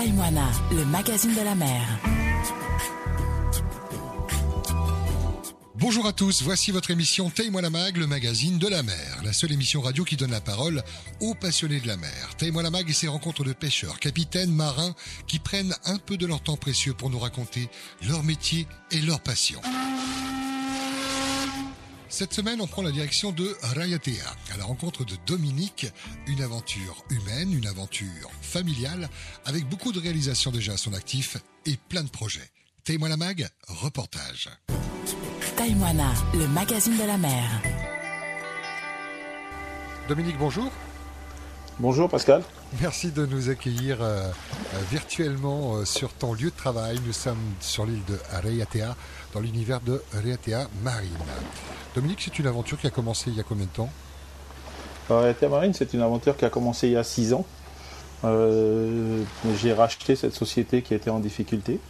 Taïmoana, le magazine de la mer. Bonjour à tous, voici votre émission Taille-moi mag, le magazine de la mer, la seule émission radio qui donne la parole aux passionnés de la mer. Taille-moi mag et ses rencontres de pêcheurs, capitaines, marins, qui prennent un peu de leur temps précieux pour nous raconter leur métier et leur passion. Cette semaine, on prend la direction de Rayatea, à la rencontre de Dominique, une aventure humaine, une aventure familiale, avec beaucoup de réalisations déjà à son actif et plein de projets. La mag, reportage. Taïmoana, le magazine de la mer. Dominique, bonjour. Bonjour Pascal. Merci de nous accueillir euh, euh, virtuellement euh, sur ton lieu de travail. Nous sommes sur l'île de Rayatea, dans l'univers de Rayatea Marine. Dominique, c'est une aventure qui a commencé il y a combien de temps? Rayatea Marine, c'est une aventure qui a commencé il y a six ans. Euh, j'ai racheté cette société qui était en difficulté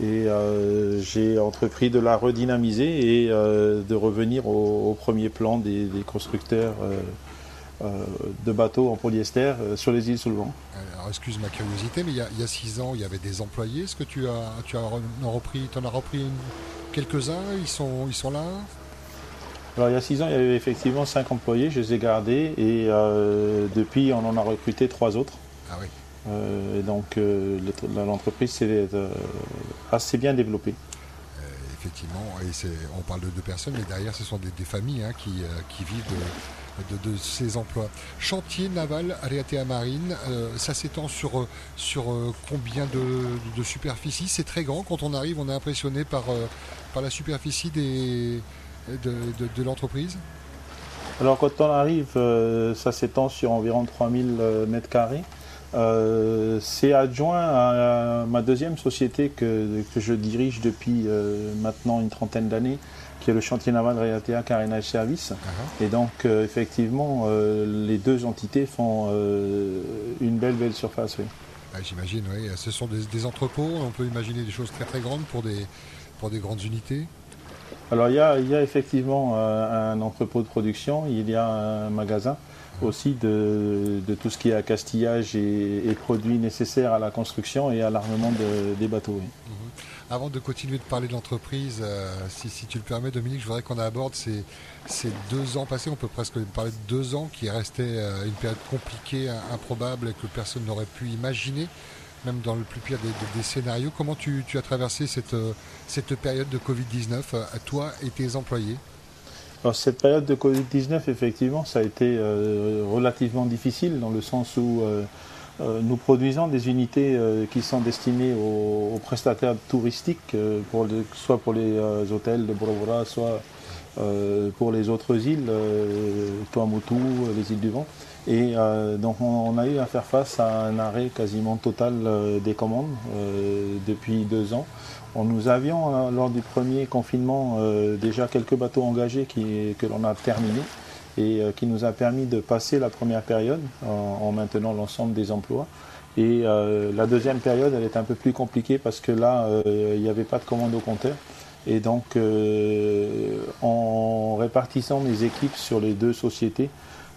et euh, j'ai entrepris de la redynamiser et euh, de revenir au, au premier plan des, des constructeurs euh, euh, de bateaux en polyester euh, sur les îles sous le vent. Alors, excuse ma curiosité, mais il y, a, il y a six ans, il y avait des employés. Est-ce que tu as, tu as en repris, en as repris quelques-uns? Ils sont, ils sont là? Alors il y a six ans, il y avait effectivement cinq employés, je les ai gardés et euh, depuis on en a recruté trois autres. Ah oui. Euh, et donc euh, le- l'entreprise s'est assez bien développée. Effectivement, et on parle de deux personnes, mais derrière, ce sont des, des familles hein, qui, qui vivent de, de- de ces emplois. Chantier naval Areatea Marine, ça s'étend sur, sur combien de, de superficie C'est très grand. Quand on arrive, on est impressionné par, par la superficie des, de, de- de l'entreprise. Alors quand on arrive, euh, ça s'étend sur environ 3000 euh, mètres carrés. Euh, c'est adjoint à, ma deuxième société que, que je dirige depuis euh, maintenant une trentaine d'années, qui est le chantier naval Reatea Carénage Service. Et donc euh, effectivement, les deux entités font une belle belle surface. oui. Ah, J'imagine, oui. Ce sont des, des entrepôts. On peut imaginer des choses très très grandes pour des, pour des grandes unités. Alors il y a, effectivement euh, un entrepôt de production, il y a un magasin aussi de, tout ce qui est accastillage et, et produits nécessaires à la construction et à l'armement de- des bateaux. oui. Avant de continuer de parler de l'entreprise, euh, si, tu le permets, Dominique, je voudrais qu'on aborde ces, deux ans passés. On peut presque parler de deux ans qui restaient euh, une période compliquée, im- improbable et que personne n'aurait pu imaginer, même dans le plus pire des, scénarios. Comment tu, as traversé cette, euh, cette période de Covid-19, euh, toi et tes employés? Alors cette période de Covid-19, effectivement, ça a été euh, relativement difficile dans le sens où nous produisons des unités qui sont destinées aux, prestataires touristiques, soit pour les hôtels de Bora, soit pour les autres îles, Tuamotu, les îles du vent. Et euh, donc on, a eu à faire face à un arrêt quasiment total euh, des commandes euh, depuis deux ans. On, nous avions, euh, lors du premier confinement, euh, déjà quelques bateaux engagés qui, que l'on a terminés et qui nous a permis de passer la première période en, en maintenant l'ensemble des emplois. Et la deuxième période, elle est un peu plus compliquée parce que là, il n'y avait pas de commande au compteur. Et donc, en répartissant mes équipes sur les deux sociétés,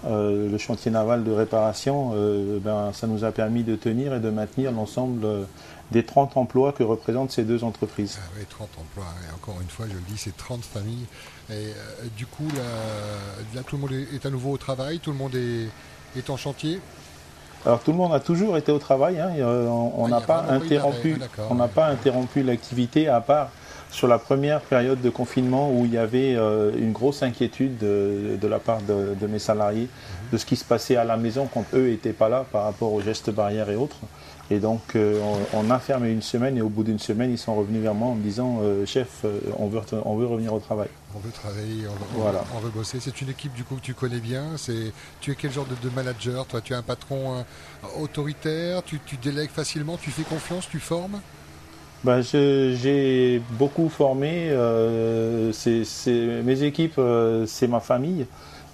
le chantier naval de réparation, euh, ben, ça nous a permis de tenir et de maintenir l'ensemble euh, des 30 emplois que représentent ces deux entreprises. Ah oui, 30 emplois. Et encore une fois, je le dis, c'est 30 familles. Et euh, du coup, là, là, tout le monde est, à nouveau au travail, tout le monde est, est en chantier. Alors tout le monde a toujours été au travail, hein, et, euh, on Ah, y n'a pas interrompu, on n'a ouais. pas interrompu l'activité à part sur la première période de confinement où il y avait euh, une grosse inquiétude de, de la part de, de mes salariés de ce qui se passait à la maison quand eux n'étaient pas là par rapport aux gestes barrières et autres. Et donc euh, on, on a fermé une semaine et au bout d'une semaine ils sont revenus vers moi en me disant euh, chef on veut, retourner- on veut revenir au travail. On veut travailler, on veut, on Voilà. veut- on veut bosser. C'est une équipe du coup que tu connais bien. C'est, tu es quel genre de, de manager Toi, tu es un patron autoritaire? Tu, tu délègues facilement? Tu fais confiance? Tu formes? Ben, je- j'ai beaucoup formé. euh, c'est- c'est- mes équipes, euh, c'est ma famille.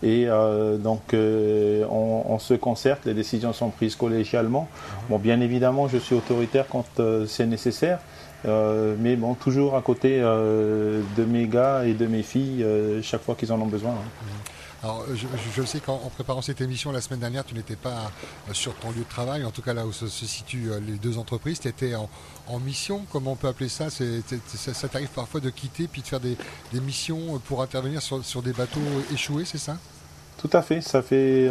Et euh, donc, euh, on, on se concerte, les décisions sont prises collégialement. Bon, bien évidemment, je suis autoritaire quand euh, c'est nécessaire. Euh, mais bon, toujours à côté euh, de mes gars et de mes filles, euh, chaque fois qu'ils en ont besoin. hein. Alors, je, sais qu'en préparant cette émission la semaine dernière, tu n'étais pas sur ton lieu de travail, en tout cas là où se, situent les deux entreprises. Tu étais en, mission, comment on peut appeler ça? Ça, t'arrive parfois de quitter puis de faire des, missions pour intervenir sur, des bateaux échoués, c'est ça? Tout à fait, ça fait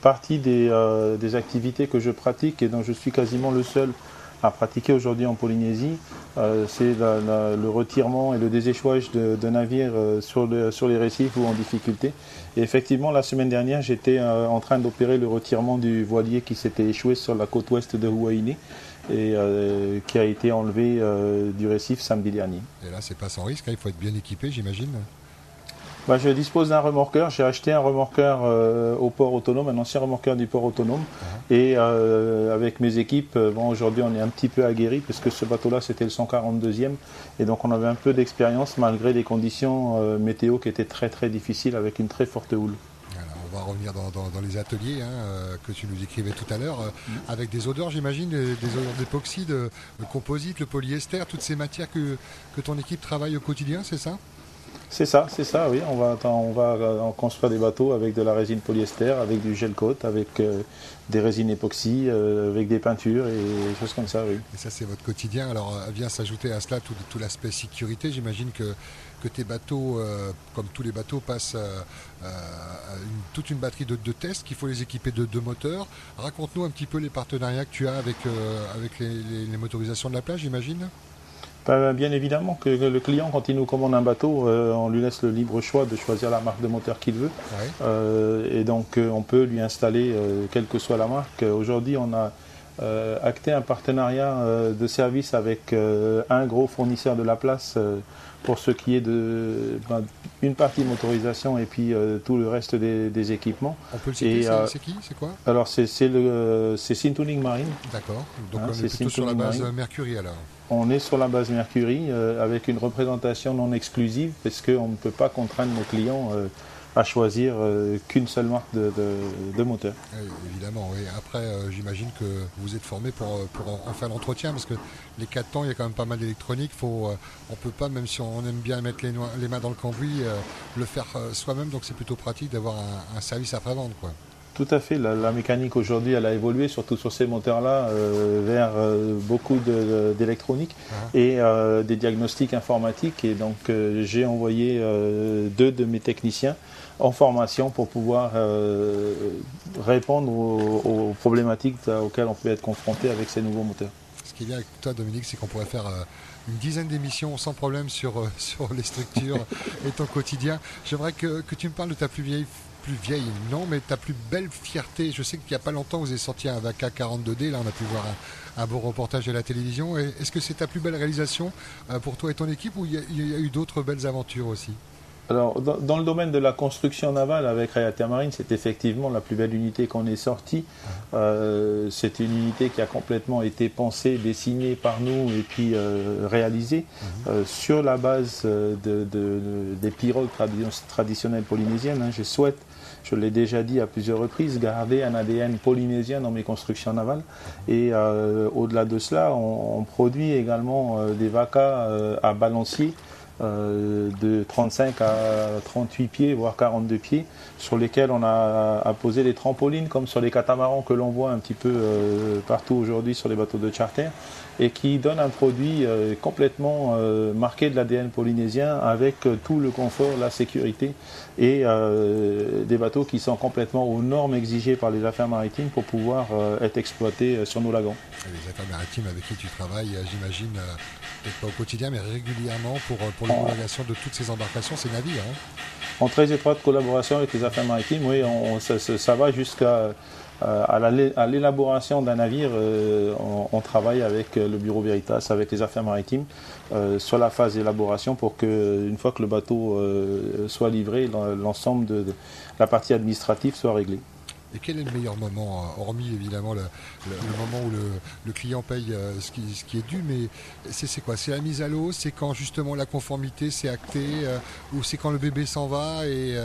partie des, activités que je pratique et dont je suis quasiment le seul à pratiquer aujourd'hui en Polynésie, euh, c'est le retirement et le déséchouage de, navires euh, sur, les récifs ou en difficulté. Et effectivement, la semaine dernière, j'étais euh, en train d'opérer le retirement du voilier qui s'était échoué sur la côte ouest de Huaini et qui a été enlevé du récif samedi dernier. Et là, c'est pas sans risque, hein, il faut être bien équipé, j'imagine bah, je dispose d'un remorqueur. J'ai acheté un remorqueur euh, au port autonome, un ancien remorqueur du port autonome. Uh-huh. Et euh, avec mes équipes, euh, bon, aujourd'hui on est un petit peu aguerri puisque ce bateau-là c'était le 142e. Et donc on avait un peu d'expérience malgré des conditions météo qui étaient très très difficiles avec une très forte houle. on va revenir dans, les ateliers hein, que tu nous écrivais tout à l'heure, mm. avec des odeurs, j'imagine, des, odeurs d'époxy, de, composite, le polyester, toutes ces matières que, que ton équipe travaille au quotidien, c'est ça? C'est ça, c'est ça, oui. On va, on va euh, construire des bateaux avec de la résine polyester, avec du gel coat, avec euh, des résines époxy, euh, avec des peintures et des choses comme ça, oui. Et ça, c'est votre quotidien. Alors, vient s'ajouter à cela tout, l'aspect sécurité. J'imagine que, tes bateaux, comme tous les bateaux, passent toute une batterie de, tests, qu'il faut les équiper de, de moteurs. Raconte-nous un petit peu les partenariats que tu as avec, avec les motorisations de la plage, j'imagine Bien évidemment que le client, quand il nous commande un bateau, euh, on lui laisse le libre choix de choisir la marque de moteur qu'il veut. Euh, et donc euh, on peut lui installer, quelle que soit la marque. Aujourd'hui, on a acté un partenariat de service avec un gros fournisseur de la place pour ce qui est de ben, une partie motorisation et puis tout le reste des, équipements. On peut le citer, c'est qui C'est quoi? Alors c'est Sintuning Marine. D'accord, donc hein, on est plutôt sur la base Mercury alors on est sur la base Mercury euh, avec une représentation non exclusive parce qu'on ne peut pas contraindre nos clients euh, à choisir euh, qu'une seule marque de, moteur. évidemment, oui. Après, j'imagine que vous êtes formé pour, en, faire l'entretien parce que les 4 temps, il y a quand même pas mal d'électronique. Faut, on ne peut pas, même si on aime bien mettre les, mains dans le cambouis, le faire soi-même. Donc c'est plutôt pratique d'avoir un, un service après-vente. Tout à fait. La, mécanique aujourd'hui, elle a évolué, surtout sur ces moteurs-là, euh, vers euh, beaucoup d'électronique ah. et euh, des diagnostics informatiques. Et donc, j'ai envoyé deux de mes techniciens en formation pour pouvoir répondre aux, problématiques auxquelles on peut être confronté avec ces nouveaux moteurs. Ce qui est bien avec toi, Dominique, c'est qu'on pourrait faire une dizaine d'émissions sans problème sur, sur les structures et ton quotidien. J'aimerais que, que, tu me parles de ta plus vieille plus vieille, non, mais ta plus belle fierté. Je sais qu'il n'y a pas longtemps, vous avez sorti un Vaca 42D. Là, on a pu voir un, beau reportage de la télévision. Est-ce que c'est ta plus belle réalisation euh, pour toi et ton équipe ou il y, a eu d'autres belles aventures aussi? Alors, dans, le domaine de la construction navale avec Rayata Marine, c'est effectivement la plus belle unité qu'on ait sortie. Euh, c'est une unité qui a complètement été pensée, dessinée par nous et puis euh, réalisée mhm. sur la base de, des pirogues traditionnelles polynésiennes. Hein. Je souhaite je l'ai déjà dit à plusieurs reprises, garder un ADN polynésien dans mes constructions navales. Et euh, au-delà de cela, on, produit également euh, des vacas euh, à balancier. De 35 à 38 pieds, voire 42 pieds, sur lesquels on a, posé des trampolines, comme sur les catamarans que l'on voit un petit peu partout aujourd'hui sur les bateaux de charter et qui donne un produit euh, complètement euh, marqué de l'ADN polynésien avec euh, tout le confort, la sécurité et des bateaux qui sont complètement aux normes exigées par les affaires maritimes pour pouvoir être exploités sur nos lagons. Les affaires maritimes avec qui tu travailles, j'imagine, peut-être pas au quotidien, mais régulièrement pour, pour l'homologation de toutes ces embarcations, ces navires. Hein. En très étroite collaboration avec les affaires maritimes, oui, ça, va jusqu'à à l'élaboration d'un navire, euh, on, travaille avec euh, le Bureau Veritas, avec les affaires maritimes, sur la phase d'élaboration pour que, une fois que le bateau soit livré, l'ensemble de, la partie administrative soit réglée. Et quel est le meilleur moment, hormis évidemment le, moment où le, client paye ce qui, ce, qui, est dû, mais c'est quoi? C'est la mise à l'eau? C'est quand justement la conformité s'est actée Ou c'est quand le bébé s'en va et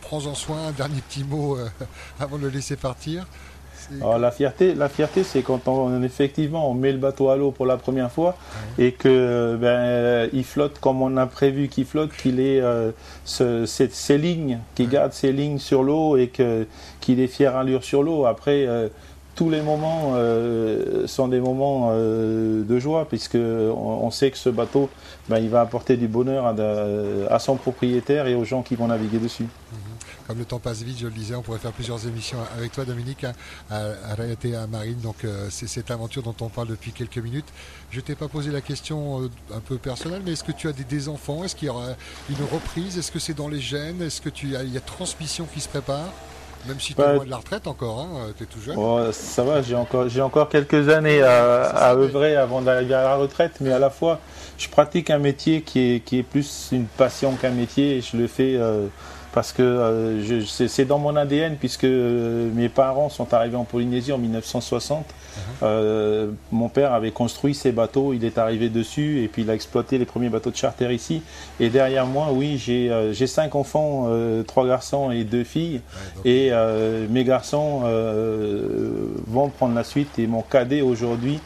prends-en soin, un dernier petit mot avant de le laisser partir? Alors la fierté, la fierté, c'est quand on effectivement on met le bateau à l'eau pour la première fois et que ben il flotte comme on a prévu qu'il flotte, qu'il ait euh, ce, ces, lignes, qu'il garde ses lignes sur l'eau et que qu'il ait fière allure sur l'eau. Après euh, tous les moments euh, sont des moments euh, de joie puisque on, sait que ce bateau, ben, il va apporter du bonheur à, à, son propriétaire et aux gens qui vont naviguer dessus. Mhm. Comme le temps passe vite, je le disais, on pourrait faire plusieurs émissions avec toi, Dominique, hein, à, à, à Marine. Donc euh, c'est cette aventure dont on parle depuis quelques minutes. Je t'ai pas posé la question un peu personnelle, mais est-ce que tu as des, enfants? Est-ce qu'il y aura une reprise? Est-ce que c'est dans les gènes? Est-ce que tu il y a transmission qui se prépare? Même si tu es loin de la retraite encore, hein, tu es tout jeune. Oh, ça va, j'ai encore, j'ai encore quelques années à, à œuvrer avant d'arriver à la retraite, mais à la fois, je pratique un métier qui est, qui est plus une passion qu'un métier et je le fais euh, parce que euh, c'est dans mon ADN puisque euh, mes parents sont arrivés en Polynésie en 1960. Uh-huh. Euh, mon père avait construit ces bateaux, il est arrivé dessus et puis il a exploité les premiers bateaux de charter ici. Et derrière moi, oui, j'ai cinq enfants, trois garçons et deux filles. et mes garçons vont prendre la suite et mon cadet aujourd'hui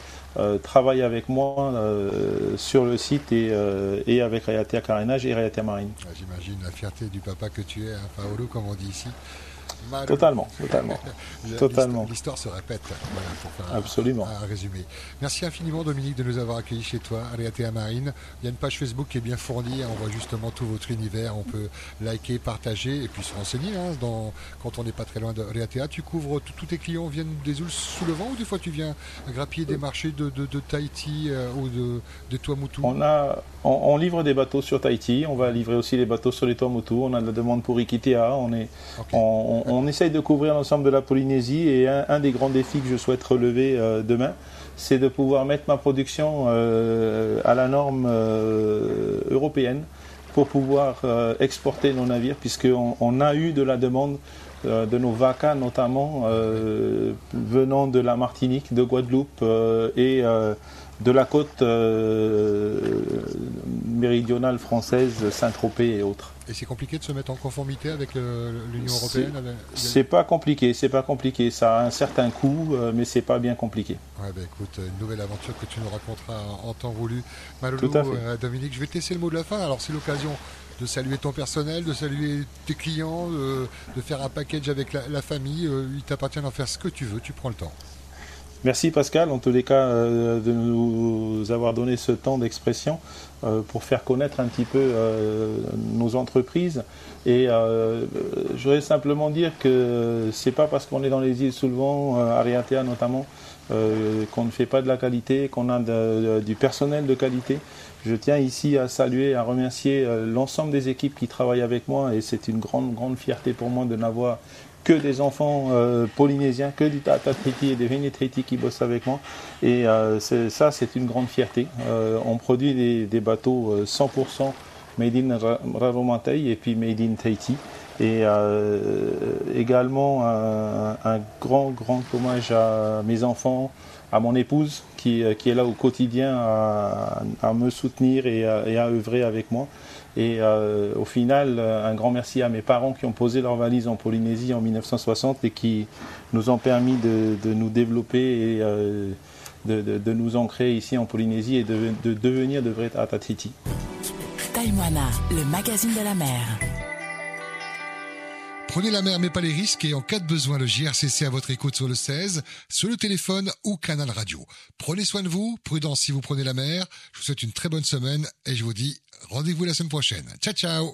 travaille avec moi euh, sur le site et, euh, et avec Réatea Carénage et Réatea Marine. Ah, j'imagine la fierté du papa que tu es, hein, Paolo, comme on dit ici. Totalement, totalement. totalement. L'histoire se répète, pour faire Absolument. Un, résumé. Merci infiniment Dominique de nous avoir accueillis chez toi, Aréatea Marine. Il y a une page Facebook qui est bien fournie, on voit justement tout votre univers, on peut liker, partager et puis se renseigner. Hein, dans, quand on n'est pas très loin de Aréatea, tu couvres, tous tes clients viennent des îles sous le vent ou des fois tu viens grappiller des marchés de, Tahiti euh, ou de, de Tuamutu on, a, on, livre des bateaux sur Tahiti, on va livrer aussi des bateaux sur les Tuamutu, on a de la demande pour Iquitea, on est... On, on essaye de couvrir l'ensemble de la Polynésie et un, des grands défis que je souhaite relever euh, demain, c'est de pouvoir mettre ma production euh, à la norme euh, européenne pour pouvoir exporter nos navires, puisqu'on on a eu de la demande de nos vacas notamment venant de la Martinique, de Guadeloupe et de la côte méridionale française, Saint-Tropez et autres. Et c'est compliqué de se mettre en conformité avec l'Union européenne C'est pas compliqué, c'est pas compliqué. Ça a un certain coût, euh, mais c'est pas bien compliqué. Ouais, ben écoute, une nouvelle aventure que tu nous raconteras en temps voulu. Malou, euh, Dominique, je vais te laisser le mot de la fin. Alors c'est l'occasion de saluer ton personnel, de saluer tes clients, de, faire un package avec la, famille. Euh, il t'appartient d'en faire ce que tu veux, tu prends le temps. Merci Pascal, en tous les cas, de nous avoir donné ce temps d'expression. Euh, pour faire connaître un petit peu euh, nos entreprises. Et euh, je voudrais simplement dire que c'est pas parce qu'on est dans les îles sous le vent, Ariatea notamment, qu'on ne fait pas de la qualité, qu'on a du personnel de qualité. Je tiens ici à saluer, à remercier l'ensemble des équipes qui travaillent avec moi et c'est une grande, grande fierté pour moi de n'avoir que des enfants euh, polynésiens, que du Tata Triti et des Vénétriti qui bossent avec moi. Et euh, ça, c'est une grande fierté. Euh, on produit des, bateaux 100% made in Raromatei et puis made in Tahiti. Et également un, grand, grand hommage à mes enfants, à mon épouse qui, est là au quotidien à, me soutenir et à œuvrer avec moi. Et euh, au final, un grand merci à mes parents qui ont posé leur valise en Polynésie en 1960 et qui nous ont permis de, nous développer et euh, de, nous ancrer ici en Polynésie et de, devenir de vrais Atatiti. Taïwana, le magazine de la mer. Prenez la mer mais pas les risques et en cas de besoin le JRCC à votre écoute sur le 16, sur le téléphone ou canal radio. Prenez soin de vous, prudence si vous prenez la mer. Je vous souhaite une très bonne semaine et je vous dis rendez-vous la semaine prochaine. Ciao ciao